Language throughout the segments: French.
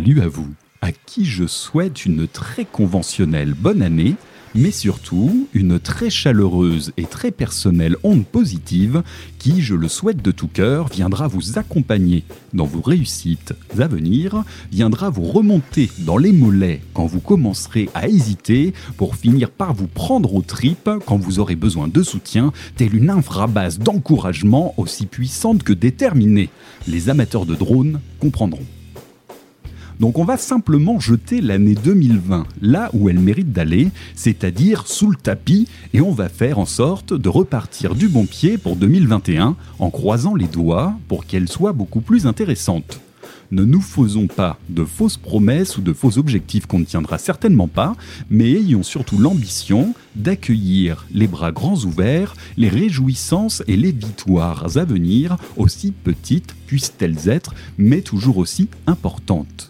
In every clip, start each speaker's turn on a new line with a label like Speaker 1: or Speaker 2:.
Speaker 1: Salut à vous, à qui je souhaite une très conventionnelle bonne année, mais surtout une très chaleureuse et très personnelle onde positive qui, je le souhaite de tout cœur, viendra vous accompagner dans vos réussites à venir, viendra vous remonter dans les mollets quand vous commencerez à hésiter pour finir par vous prendre aux tripes quand vous aurez besoin de soutien, telle une infrabase d'encouragement aussi puissante que déterminée. Les amateurs de drones comprendront. Donc on va simplement jeter l'année 2020 là où elle mérite d'aller, c'est-à-dire sous le tapis, et on va faire en sorte de repartir du bon pied pour 2021 en croisant les doigts pour qu'elle soit beaucoup plus intéressante. Ne nous faisons pas de fausses promesses ou de faux objectifs qu'on ne tiendra certainement pas, mais ayons surtout l'ambition d'accueillir les bras grands ouverts les réjouissances et les victoires à venir, aussi petites puissent-elles être, mais toujours aussi importantes.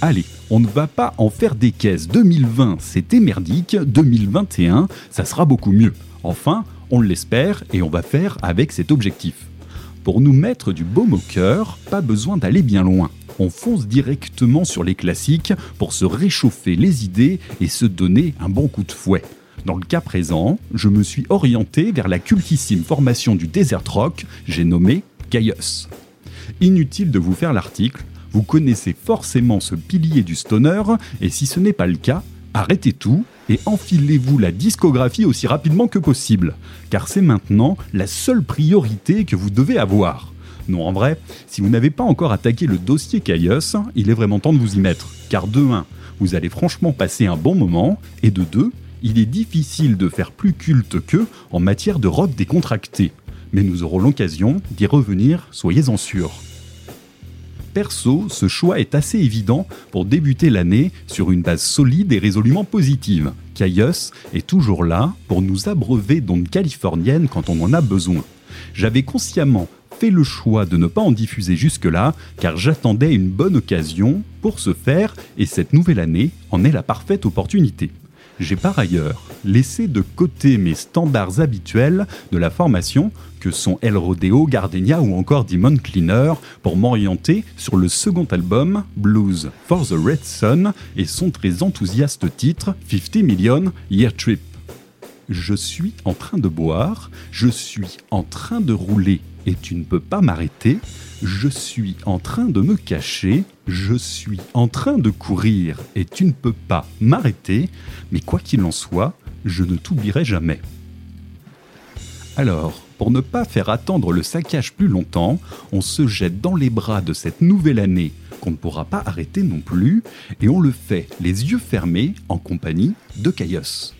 Speaker 1: Allez, on ne va pas en faire des caisses. 2020, c'était merdique. 2021, ça sera beaucoup mieux. Enfin, on l'espère et on va faire avec cet objectif. Pour nous mettre du baume au cœur, pas besoin d'aller bien loin. On fonce directement sur les classiques pour se réchauffer les idées et se donner un bon coup de fouet. Dans le cas présent, je me suis orienté vers la cultissime formation du Desert Rock, j'ai nommé Caius. Inutile de vous faire l'article, vous connaissez forcément ce pilier du stoner, et si ce n'est pas le cas, arrêtez tout et enfilez-vous la discographie aussi rapidement que possible, car c'est maintenant la seule priorité que vous devez avoir. Non, en vrai, si vous n'avez pas encore attaqué le dossier Caius, il est vraiment temps de vous y mettre, car de 1, vous allez franchement passer un bon moment, et de 2, il est difficile de faire plus culte qu'eux en matière de rock décontracté. Mais nous aurons l'occasion d'y revenir, soyez-en sûrs. Perso, ce choix est assez évident pour débuter l'année sur une base solide et résolument positive. Caius est toujours là pour nous abreuver d'ondes californiennes quand on en a besoin. J'avais consciemment fait le choix de ne pas en diffuser jusque-là, car j'attendais une bonne occasion pour ce faire, et cette nouvelle année en est la parfaite opportunité. J'ai par ailleurs laissé de côté mes standards habituels de la formation, que sont El Rodeo, Gardenia ou encore Demon Cleaner, pour m'orienter sur le second album, Blues for the Red Sun, et son très enthousiaste titre, 50 Million Year Trip. Je suis en train de boire, je suis en train de rouler et tu ne peux pas m'arrêter, je suis en train de me cacher, je suis en train de courir et tu ne peux pas m'arrêter, mais quoi qu'il en soit, je ne t'oublierai jamais. Alors, pour ne pas faire attendre le saccage plus longtemps, on se jette dans les bras de cette nouvelle année qu'on ne pourra pas arrêter non plus, et on le fait les yeux fermés en compagnie de Caius.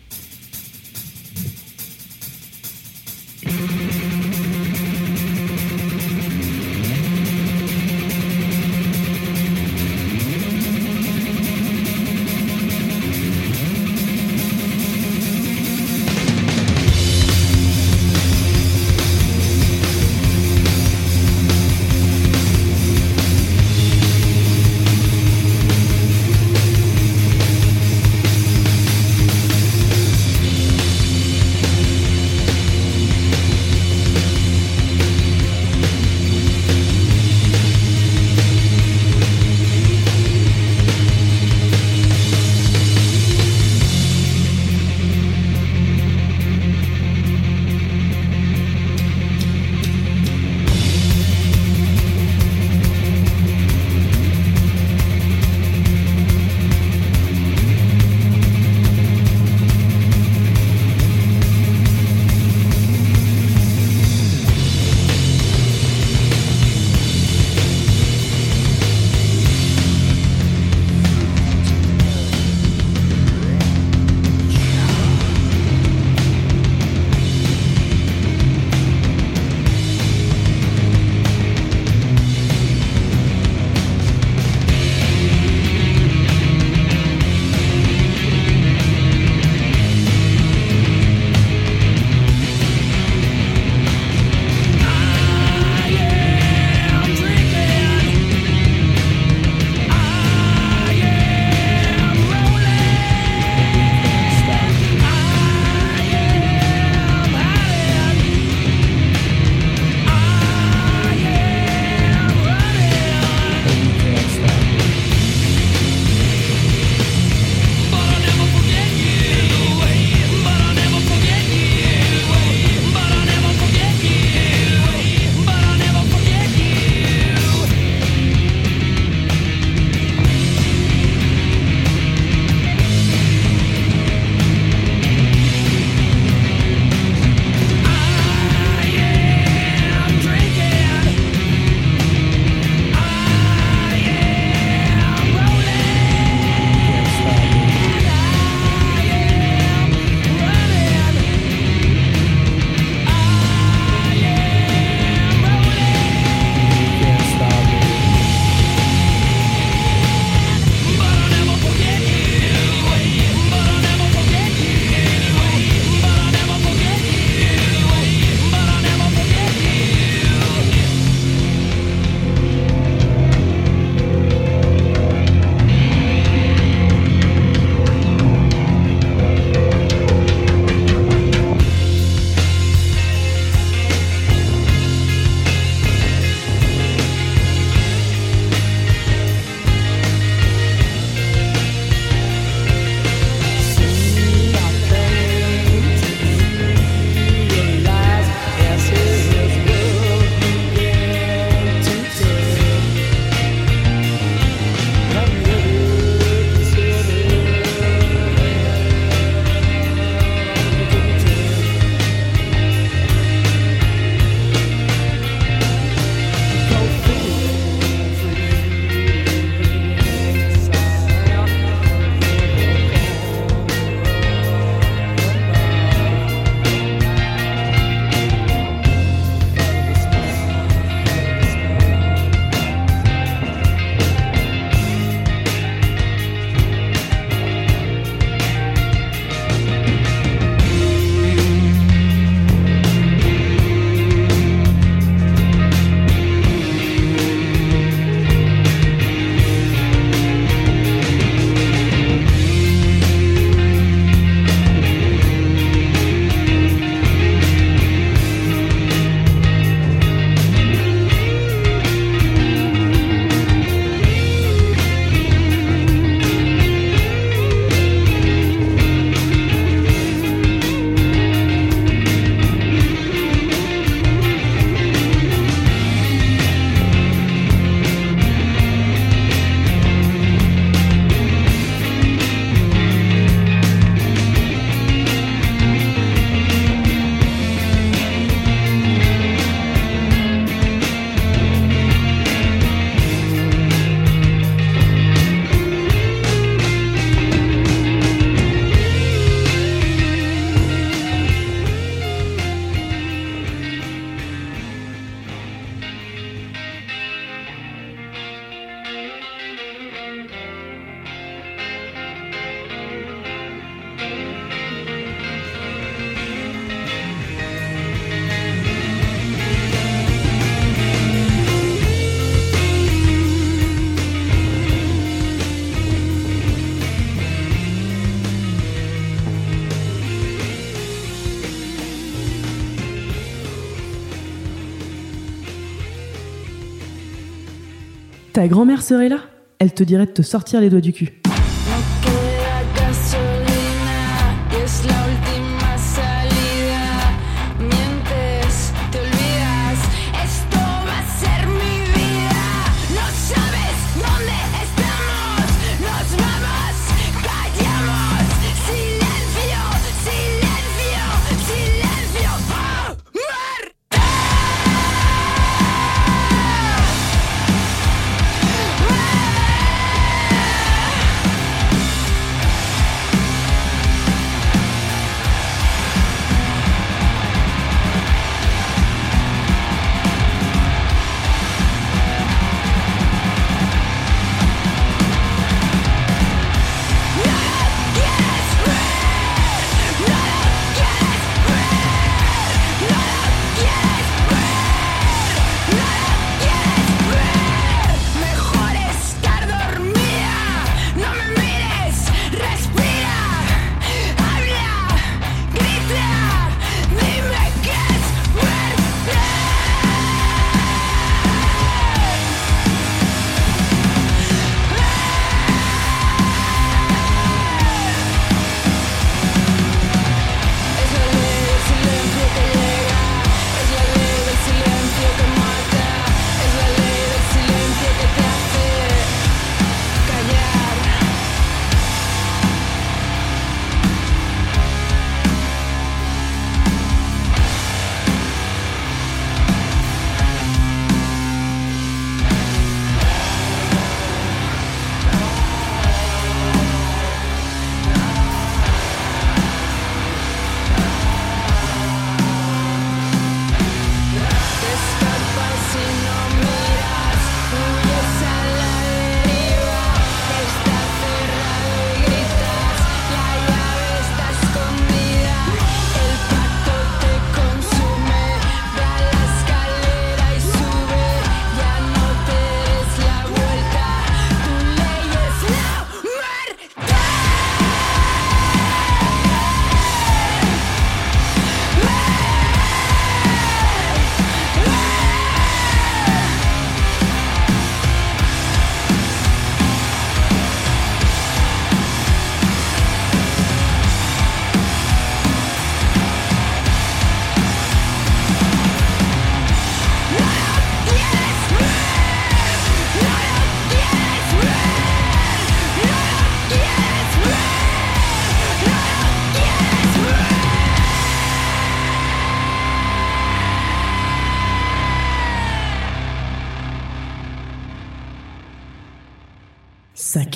Speaker 2: Ta grand-mère serait là? Elle te dirait de te sortir les doigts du cul.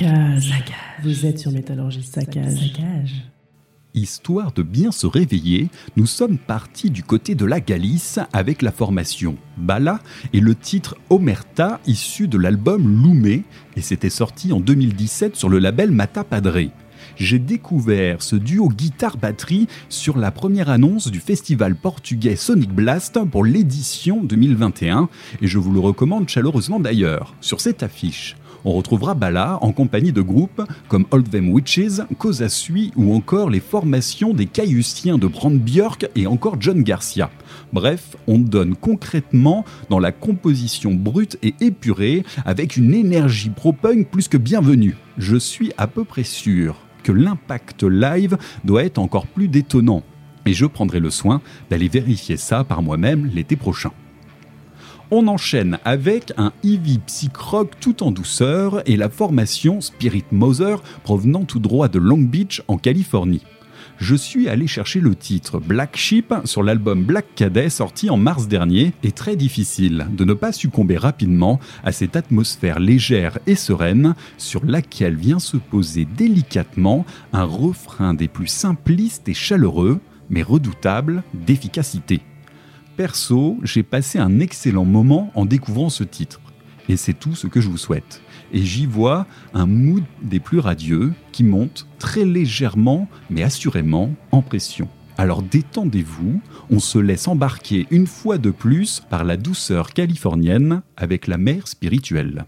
Speaker 2: Saccage. Vous êtes sur Métallurgie Saccage. Saccage.
Speaker 1: Histoire de bien se réveiller, nous sommes partis du côté de la Galice avec la formation Bala et le titre Omerta issu de l'album Loumé et c'était sorti en 2017 sur le label Mata Padre. J'ai découvert ce duo guitare-batterie sur la première annonce du festival portugais Sonic Blast pour l'édition 2021 et je vous le recommande chaleureusement d'ailleurs. Sur cette affiche, on retrouvera Bala en compagnie de groupes comme Old Them Witches, Sui ou encore les formations des Caillusiens de Brandbjörk et encore John Garcia. Bref, on donne concrètement dans la composition brute et épurée avec une énergie pro-punk plus que bienvenue. Je suis à peu près sûr que l'impact live doit être encore plus détonnant. Et je prendrai le soin d'aller vérifier ça par moi-même l'été prochain. On enchaîne avec un heavy psych rock tout en douceur et la formation Spirit Mother provenant tout droit de Long Beach en Californie. Je suis allé chercher le titre Black Sheep sur l'album Black Cadet sorti en mars dernier et très difficile de ne pas succomber rapidement à cette atmosphère légère et sereine sur laquelle vient se poser délicatement un refrain des plus simplistes et chaleureux mais redoutable d'efficacité. Perso, j'ai passé un excellent moment en découvrant ce titre. Et c'est tout ce que je vous souhaite. Et j'y vois un mood des plus radieux qui monte très légèrement, mais assurément, en pression. Alors détendez-vous, on se laisse embarquer une fois de plus par la douceur californienne avec la mer spirituelle.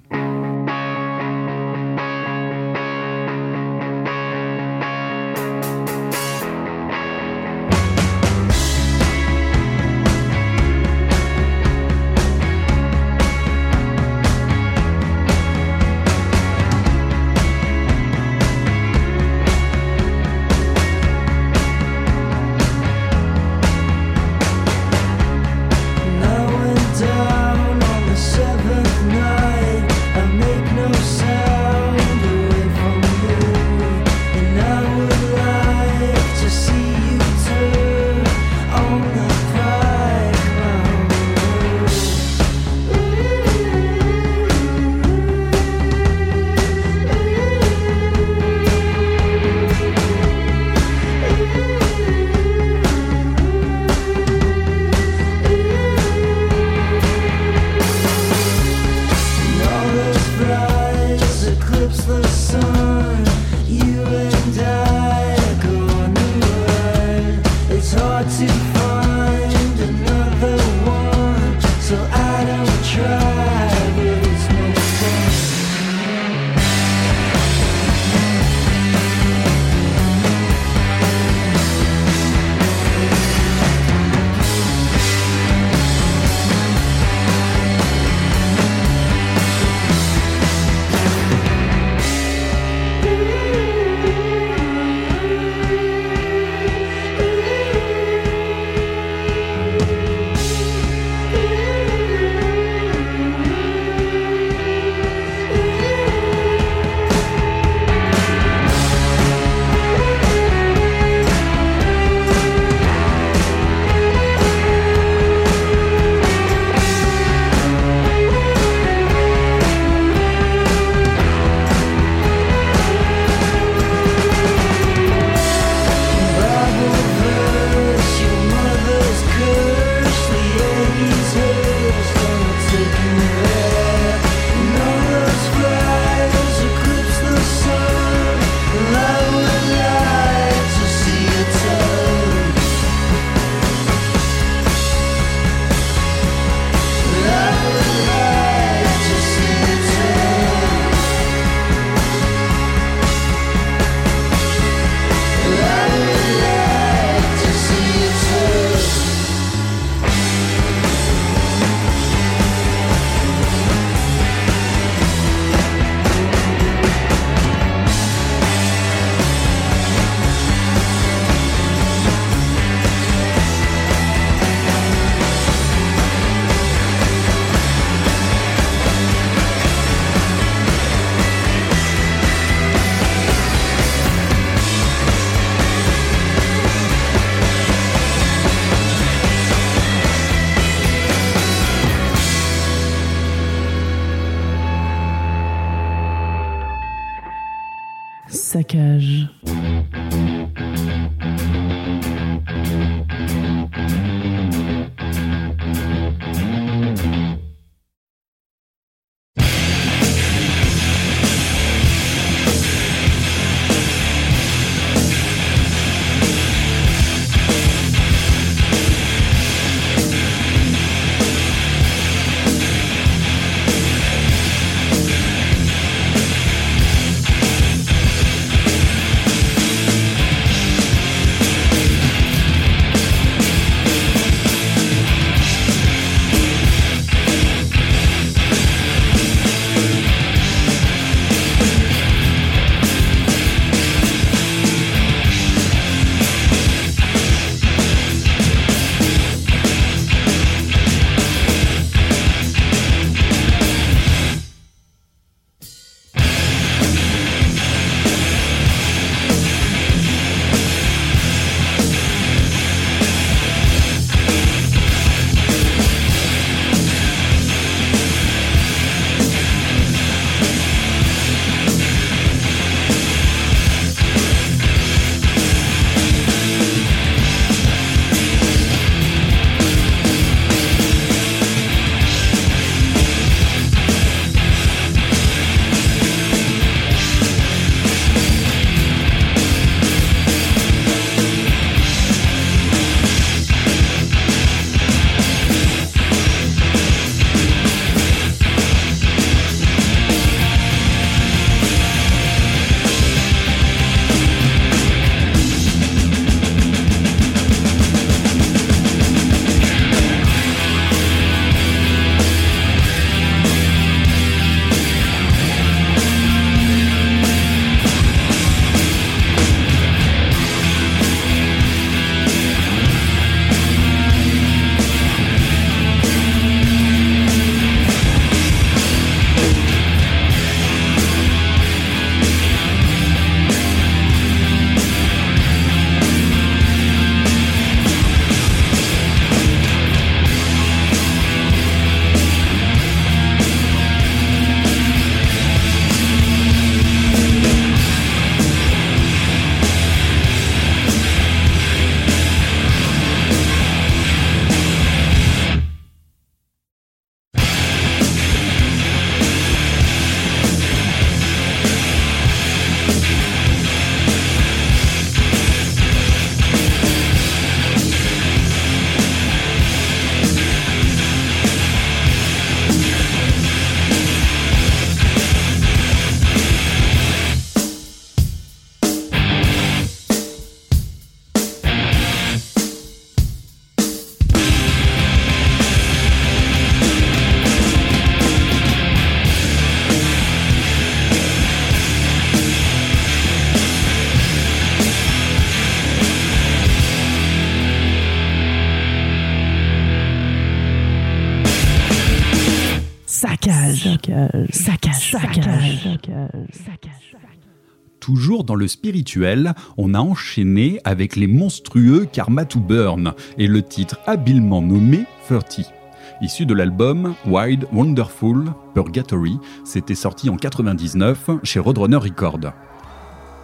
Speaker 1: Toujours dans le spirituel, on a enchaîné avec les monstrueux Karma to Burn et le titre habilement nommé 30. Issu de l'album Wide Wonderful Purgatory, c'était sorti en 99 chez Roadrunner Records.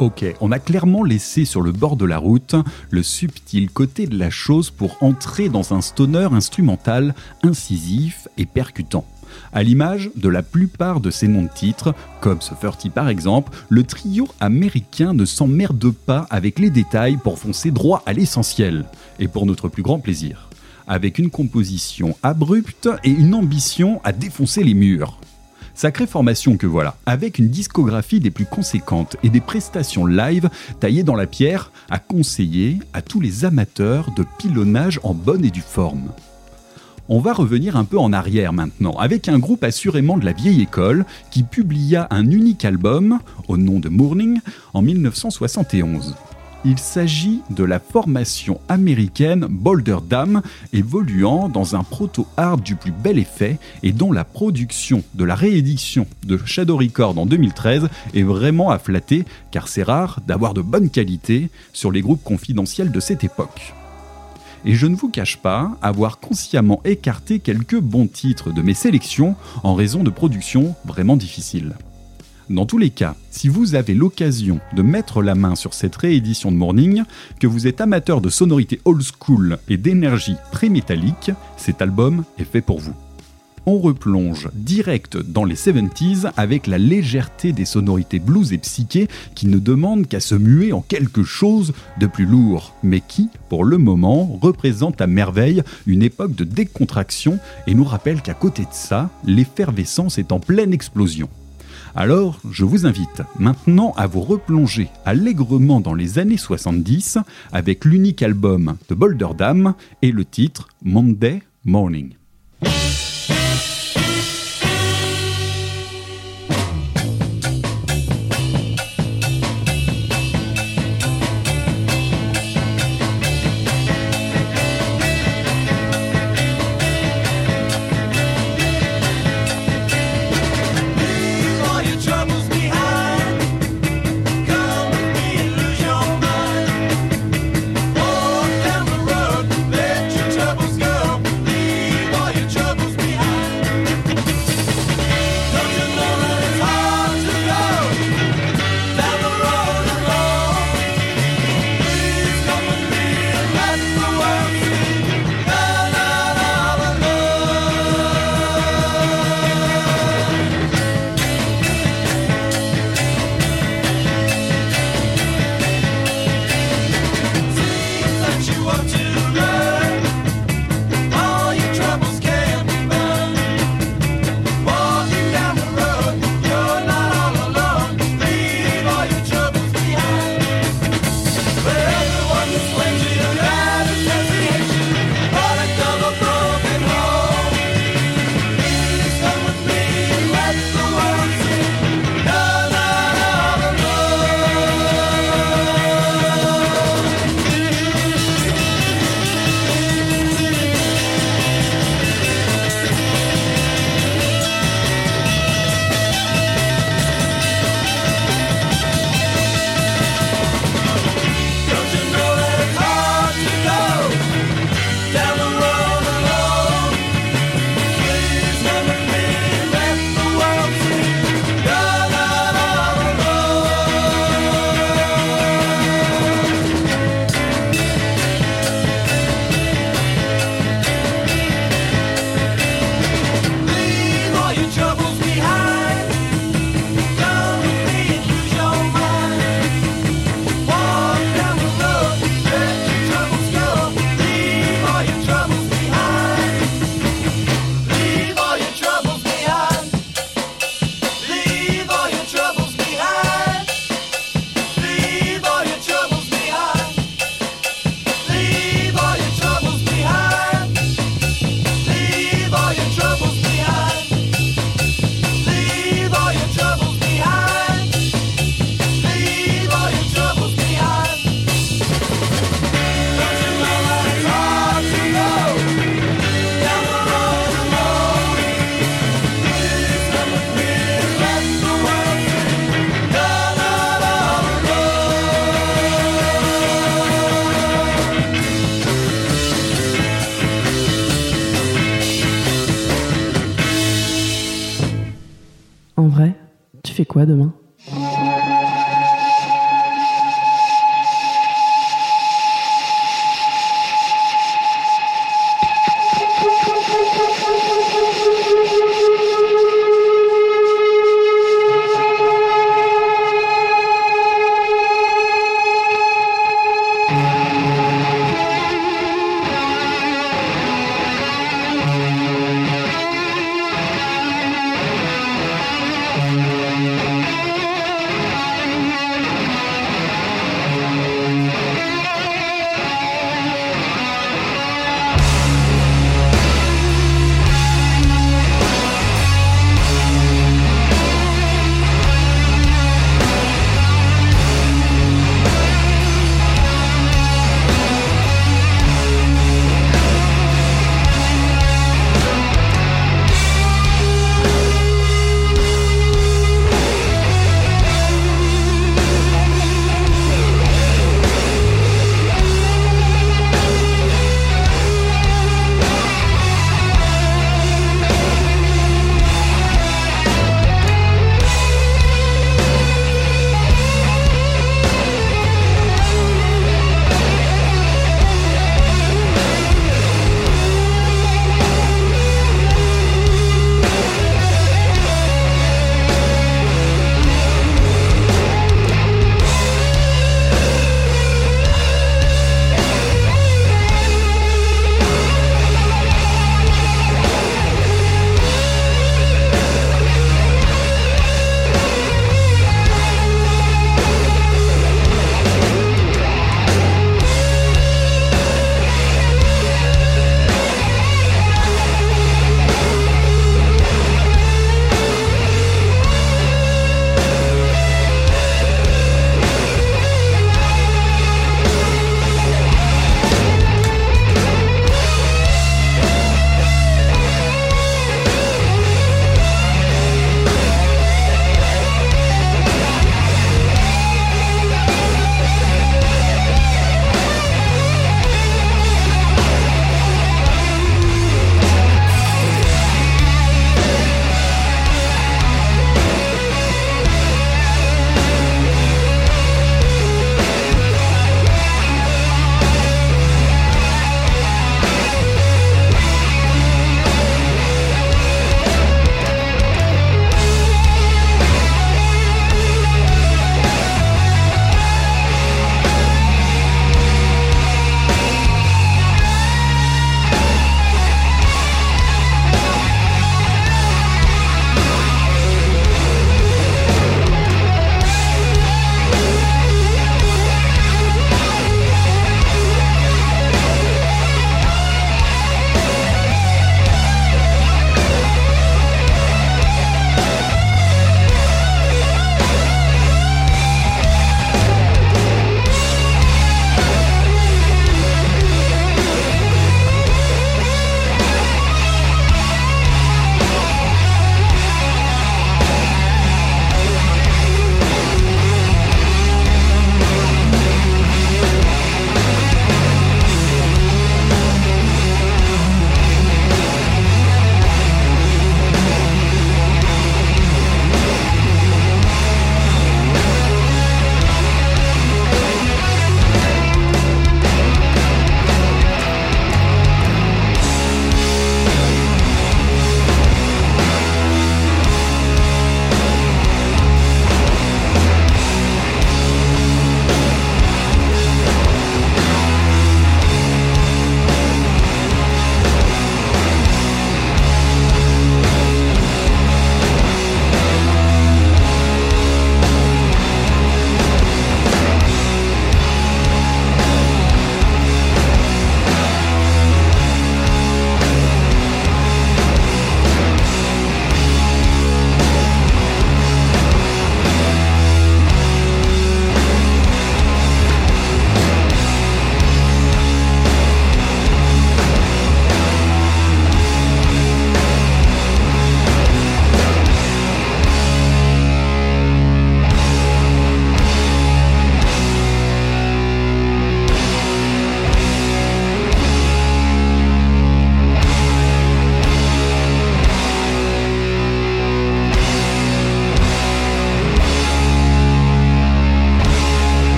Speaker 1: Ok, on a clairement laissé sur le bord de la route le subtil côté de la chose pour entrer dans un stoner instrumental incisif et percutant. À l'image de la plupart de ces noms de titres, comme ce 30 par exemple, le trio américain ne s'emmerde pas avec les détails pour foncer droit à l'essentiel, et pour notre plus grand plaisir, avec une composition abrupte et une ambition à défoncer les murs. Sacrée formation que voilà, avec une discographie des plus conséquentes et des prestations live taillées dans la pierre à conseiller à tous les amateurs de pilonnage en bonne et due forme. On va revenir un peu en arrière maintenant, avec un groupe assurément de la vieille école qui publia un unique album, au nom de Morning, en 1971. Il s'agit de la formation américaine Boulder Dam, évoluant dans un proto-art du plus bel effet et dont la production de la réédition de Shadow Record en 2013 est vraiment à flatter, car c'est rare d'avoir de bonne qualité sur les groupes confidentiels de cette époque et je ne vous cache pas avoir consciemment écarté quelques bons titres de mes sélections en raison de productions vraiment difficiles.
Speaker 3: Dans tous les cas, si vous avez l'occasion de mettre la main sur cette réédition de Morning, que vous êtes amateur de sonorités old school et d'énergie pré-métallique, cet album est fait pour vous on replonge direct dans les 70s avec la légèreté des sonorités blues et psyché qui ne demandent qu'à se muer en quelque chose de plus lourd, mais qui, pour le moment, représente à merveille une époque de décontraction et nous rappelle qu'à côté de ça, l'effervescence est en pleine explosion. Alors, je vous invite maintenant à vous replonger allègrement dans les années 70 avec l'unique album de Boulder Dam et le titre Monday Morning.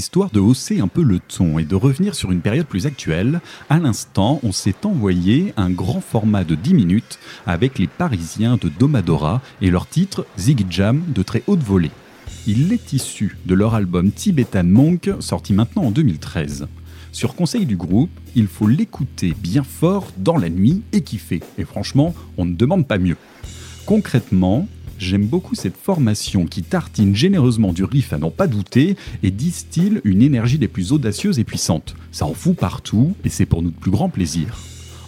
Speaker 1: Histoire de hausser un peu le ton et de revenir sur une période plus actuelle, à l'instant, on s'est envoyé un grand format de 10 minutes avec les Parisiens de Domadora et leur titre Ziggy Jam de très haute volée. Il est issu de leur album Tibetan Monk sorti maintenant en 2013. Sur conseil du groupe, il faut l'écouter bien fort dans la nuit et kiffer. Et franchement, on ne demande pas mieux. Concrètement, J'aime beaucoup cette formation qui tartine généreusement du riff à n'en pas douter et distille une énergie des plus audacieuses et puissantes. Ça en fout partout et c'est pour notre plus grand plaisir.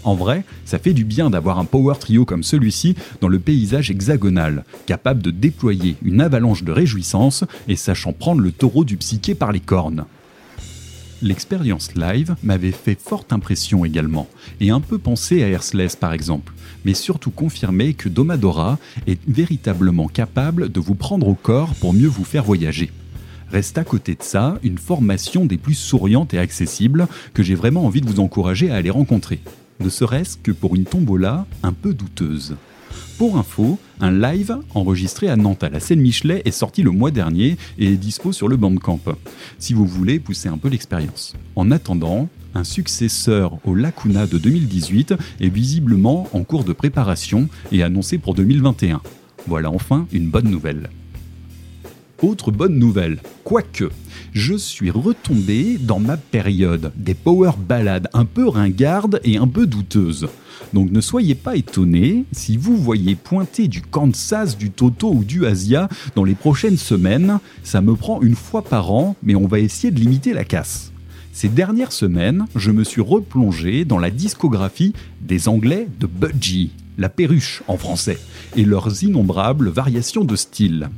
Speaker 1: En vrai, ça fait du bien d'avoir un power trio comme celui-ci dans le paysage hexagonal, capable de déployer une avalanche de réjouissance et sachant prendre le taureau du psyché par les cornes. L'expérience live m'avait fait forte impression également, et un peu pensé à Earthless par exemple, mais surtout confirmé que Domadora est véritablement capable de vous prendre au corps pour mieux vous faire voyager. Reste à côté de ça une formation des plus souriantes et accessibles que j'ai vraiment envie de vous encourager à aller rencontrer, ne serait-ce que pour une tombola un peu douteuse. Pour info, un live enregistré à Nantes à la scène Michelet est sorti le mois dernier et est dispo sur le Bandcamp, si vous voulez pousser un peu l'expérience. En attendant, un successeur au Lacuna de 2018 est visiblement en cours de préparation et annoncé pour 2021. Voilà enfin une bonne nouvelle. Autre bonne nouvelle, quoique, je suis retombé dans ma période des power ballades un peu ringardes et un peu douteuses. Donc ne soyez pas étonnés si vous voyez pointer du Kansas, du Toto ou du Asia dans les prochaines semaines. Ça me prend une fois par an, mais on va essayer de limiter la casse. Ces dernières semaines, je me suis replongé dans la discographie des Anglais de Budgie, la perruche en français, et leurs innombrables variations de style.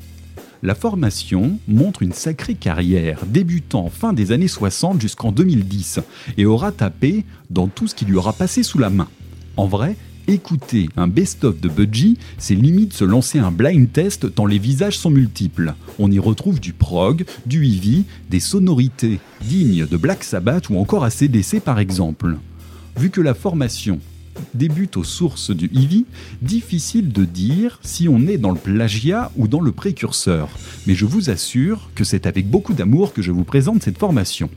Speaker 1: La formation montre une sacrée carrière, débutant fin des années 60 jusqu'en 2010, et aura tapé dans tout ce qui lui aura passé sous la main. En vrai, écouter un best-of de Budgie, c'est limite se lancer un blind test tant les visages sont multiples. On y retrouve du prog, du heavy, des sonorités dignes de Black Sabbath ou encore ACDC par exemple. Vu que la formation débute aux sources du heavy, difficile de dire si on est dans le plagiat ou dans le précurseur, mais je vous assure que c'est avec beaucoup d'amour que je vous présente cette formation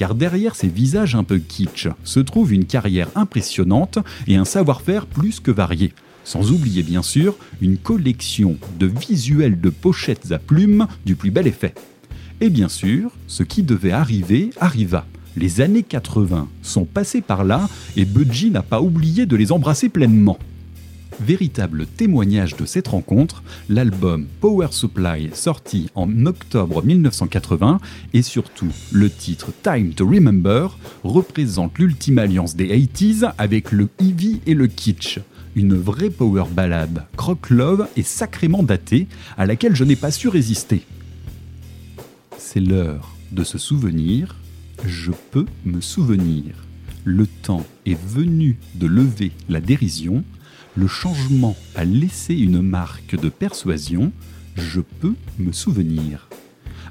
Speaker 1: car derrière ces visages un peu kitsch se trouve une carrière impressionnante et un savoir-faire plus que varié. Sans oublier bien sûr une collection de visuels de pochettes à plumes du plus bel effet. Et bien sûr, ce qui devait arriver arriva. Les années 80 sont passées par là et Budgie n'a pas oublié de les embrasser pleinement. Véritable témoignage de cette rencontre, l'album Power Supply sorti en octobre 1980 et surtout le titre Time to Remember représente l'ultime alliance des 80s avec le heavy et le kitsch. Une vraie power ballade, croque love et sacrément datée à laquelle je n'ai pas su résister. C'est l'heure de se souvenir, je peux me souvenir. Le temps est venu de lever la dérision, le changement a laissé une marque de persuasion, je peux me souvenir.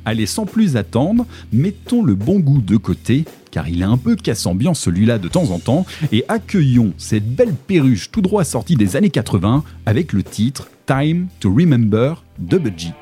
Speaker 1: Allez, sans plus attendre, mettons le bon goût de côté, car il est un peu casse-ambiance celui-là de temps en temps, et accueillons cette belle perruche tout droit sortie des années 80 avec le titre Time to Remember de Budgie.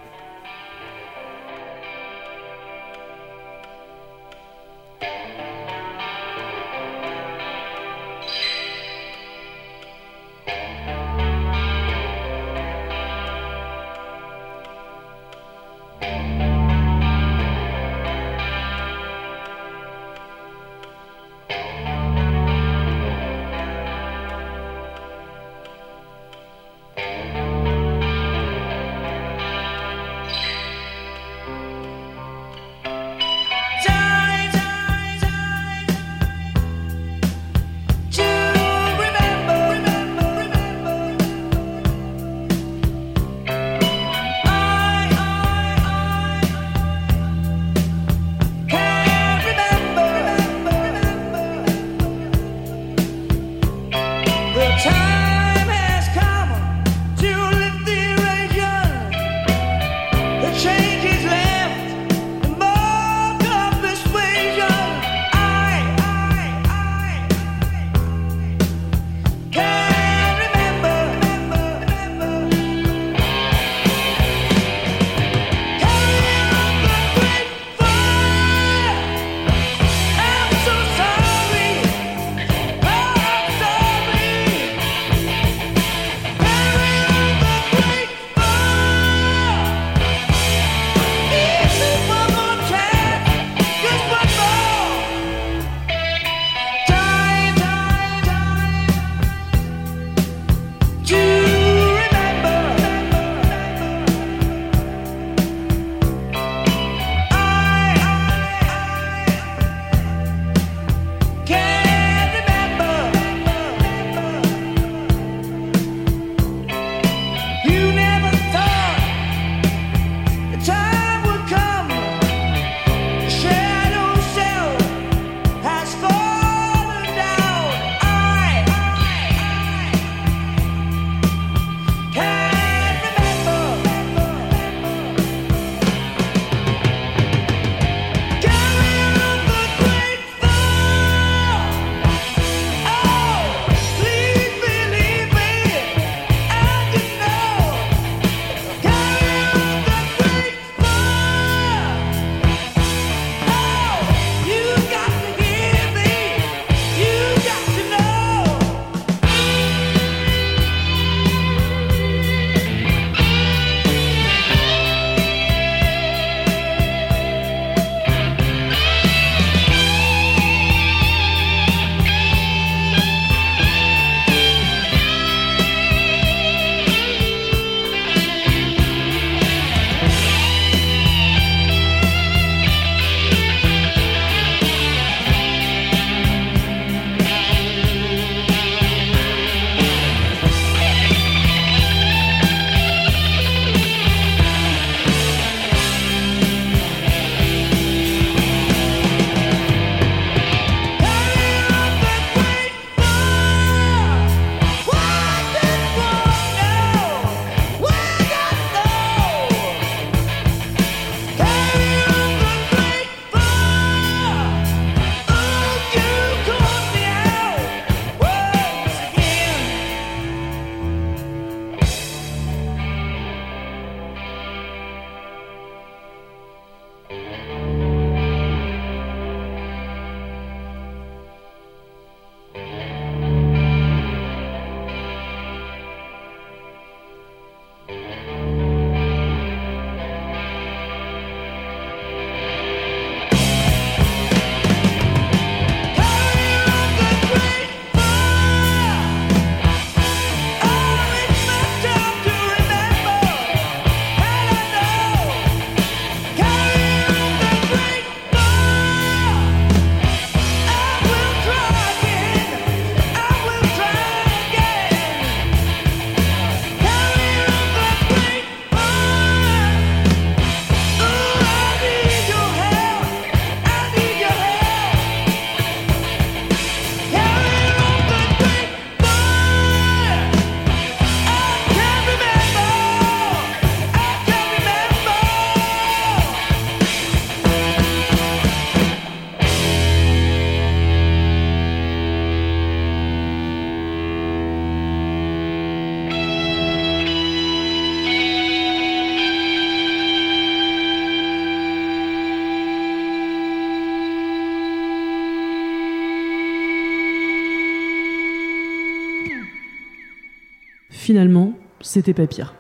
Speaker 2: C'était pas pire.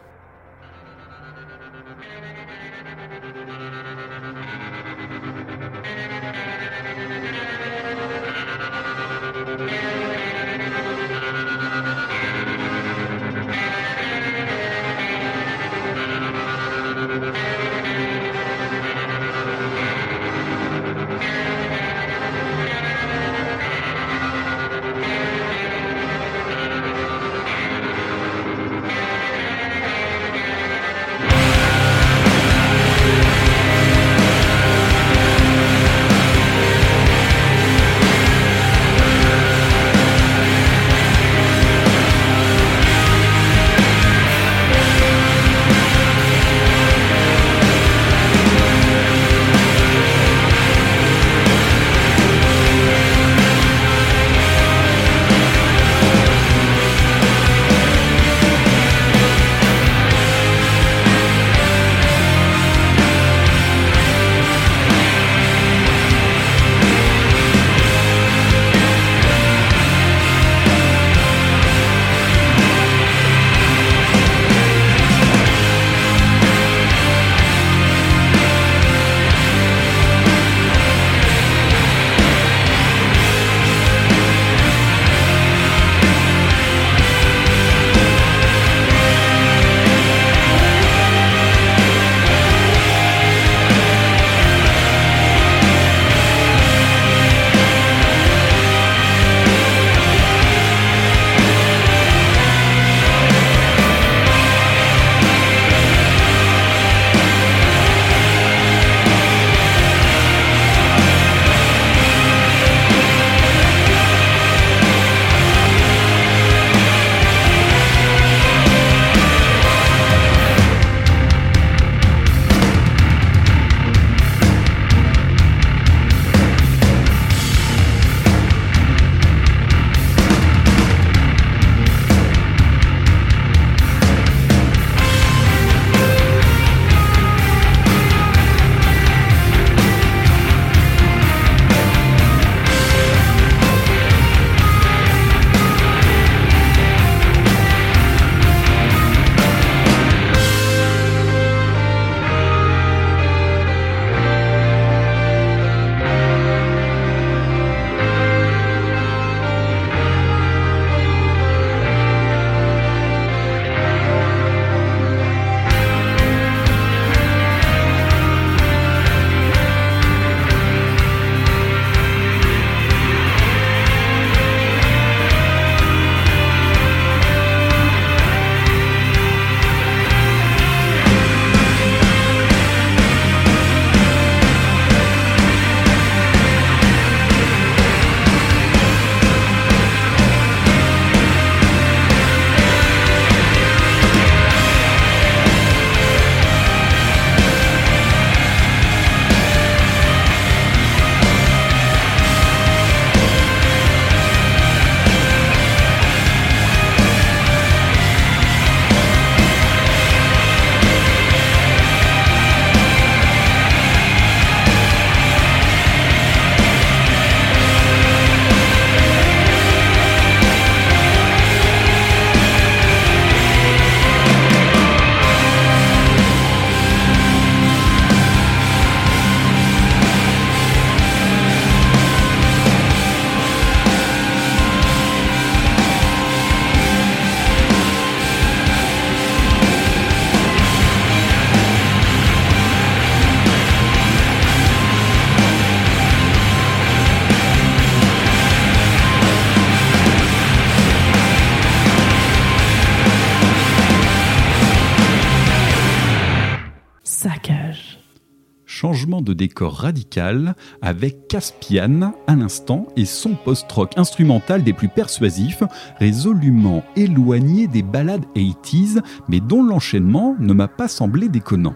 Speaker 1: Décor radical avec Caspian à l'instant et son post-rock instrumental des plus persuasifs, résolument éloigné des ballades 80s, mais dont l'enchaînement ne m'a pas semblé déconnant.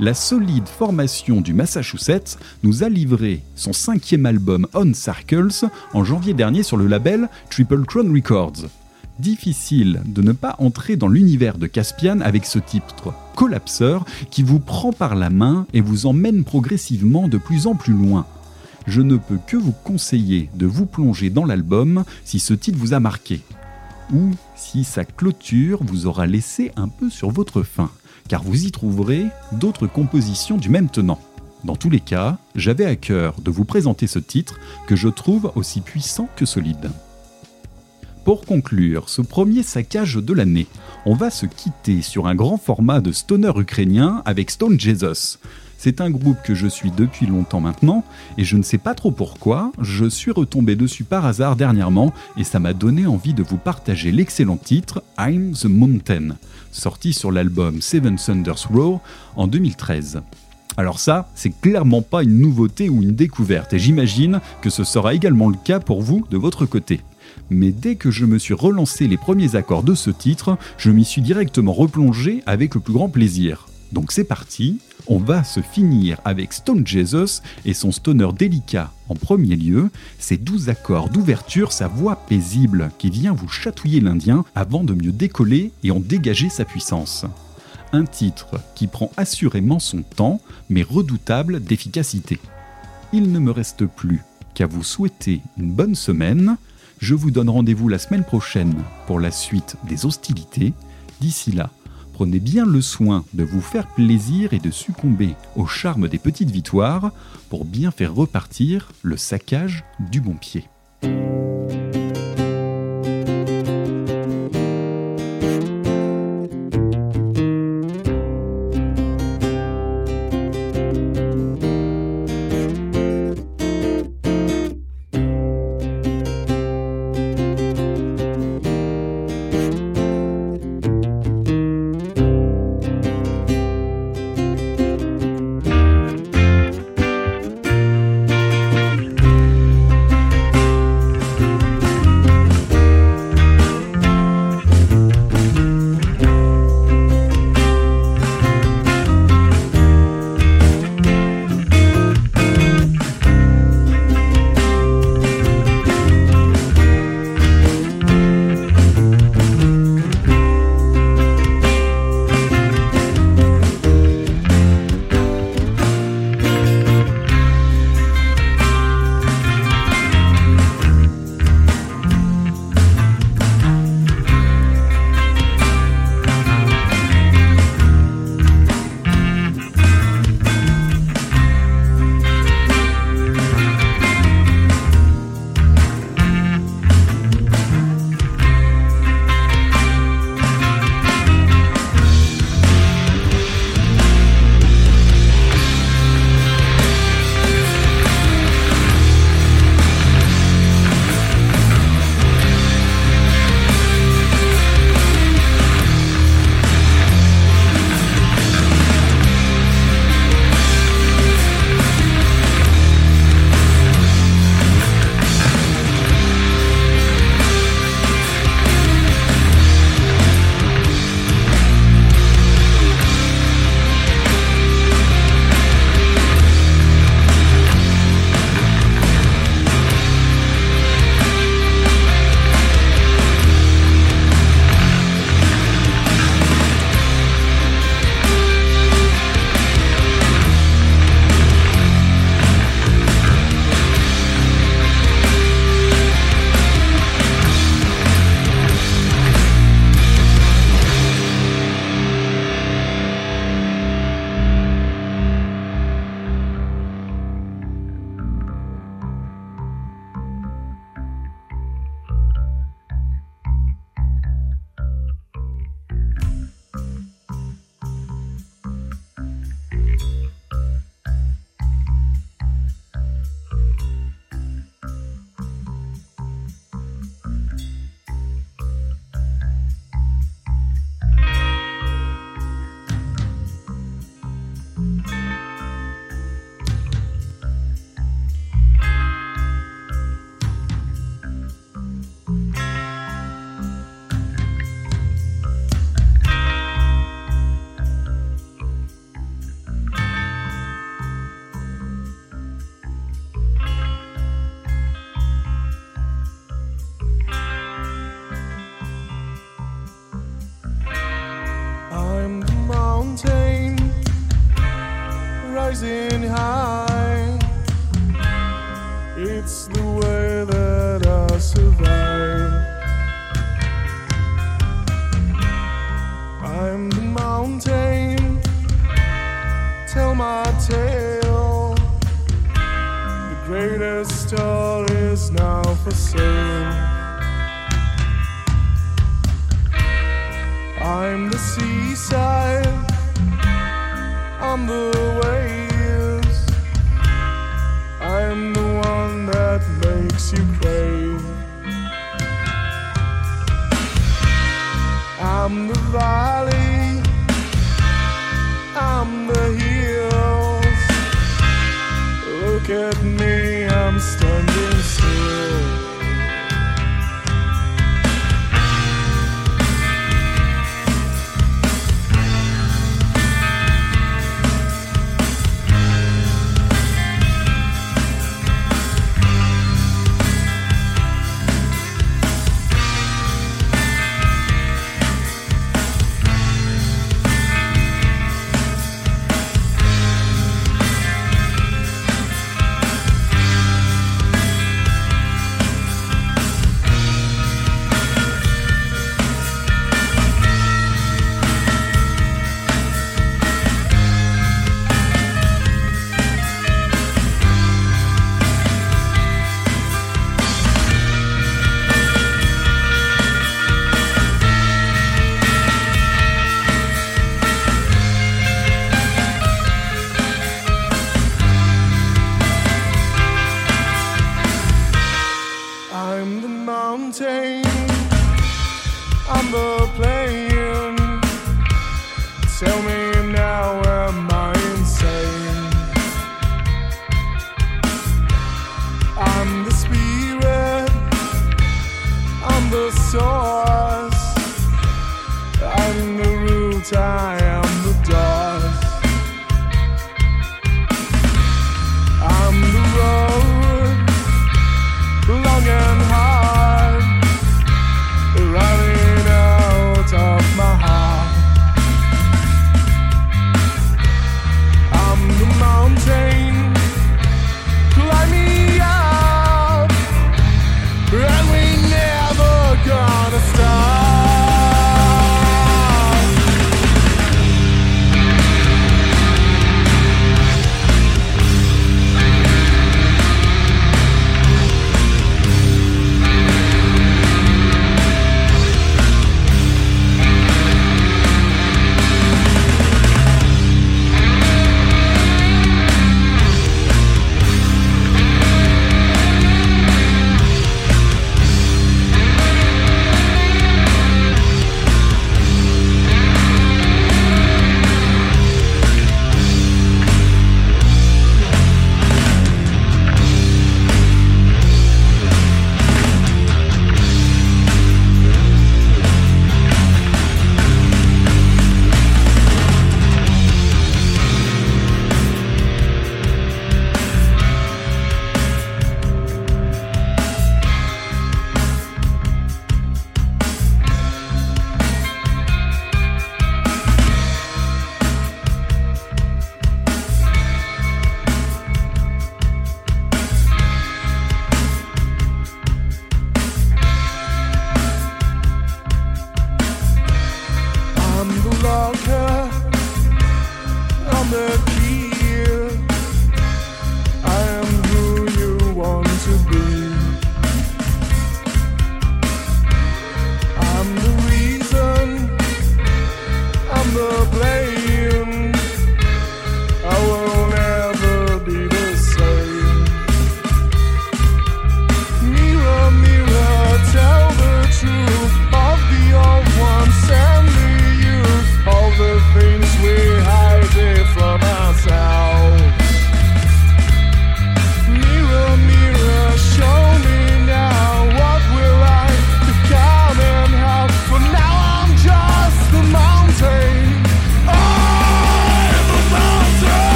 Speaker 1: La solide formation du Massachusetts nous a livré son cinquième album On Circles en janvier dernier sur le label Triple Crown Records. Difficile de ne pas entrer dans l'univers de Caspian avec ce titre collapseur qui vous prend par la main et vous emmène progressivement de plus en plus loin. Je ne peux que vous conseiller de vous plonger dans l'album si ce titre vous a marqué. ou si sa clôture vous aura laissé un peu sur votre faim, car vous y trouverez d'autres compositions du même tenant. Dans tous les cas, j'avais à cœur de vous présenter ce titre que je trouve aussi puissant que solide. Pour conclure ce premier saccage de l'année, on va se quitter sur un grand format de stoner ukrainien avec Stone Jesus. C'est un groupe que je suis depuis longtemps maintenant, et je ne sais pas trop pourquoi, je suis retombé dessus par hasard dernièrement, et ça m'a donné envie de vous partager l'excellent titre I'm the Mountain, sorti sur l'album Seven Thunders Roar en 2013. Alors ça, c'est clairement pas une nouveauté ou une découverte, et j'imagine que ce sera également le cas pour vous de votre côté mais dès que je me suis relancé les premiers accords de ce titre, je m'y suis directement replongé avec le plus grand plaisir. Donc c'est parti, on va se finir avec Stone Jesus et son stoner délicat en premier lieu, ses douze accords d'ouverture, sa voix paisible qui vient vous chatouiller l'Indien avant de mieux décoller et en dégager sa puissance. Un titre qui prend assurément son temps, mais redoutable d'efficacité. Il ne me reste plus qu'à vous souhaiter une bonne semaine, je vous donne rendez-vous la semaine prochaine pour la suite des hostilités. D'ici là, prenez bien le soin de vous faire plaisir et de succomber au charme des petites victoires pour bien faire repartir le saccage du bon pied.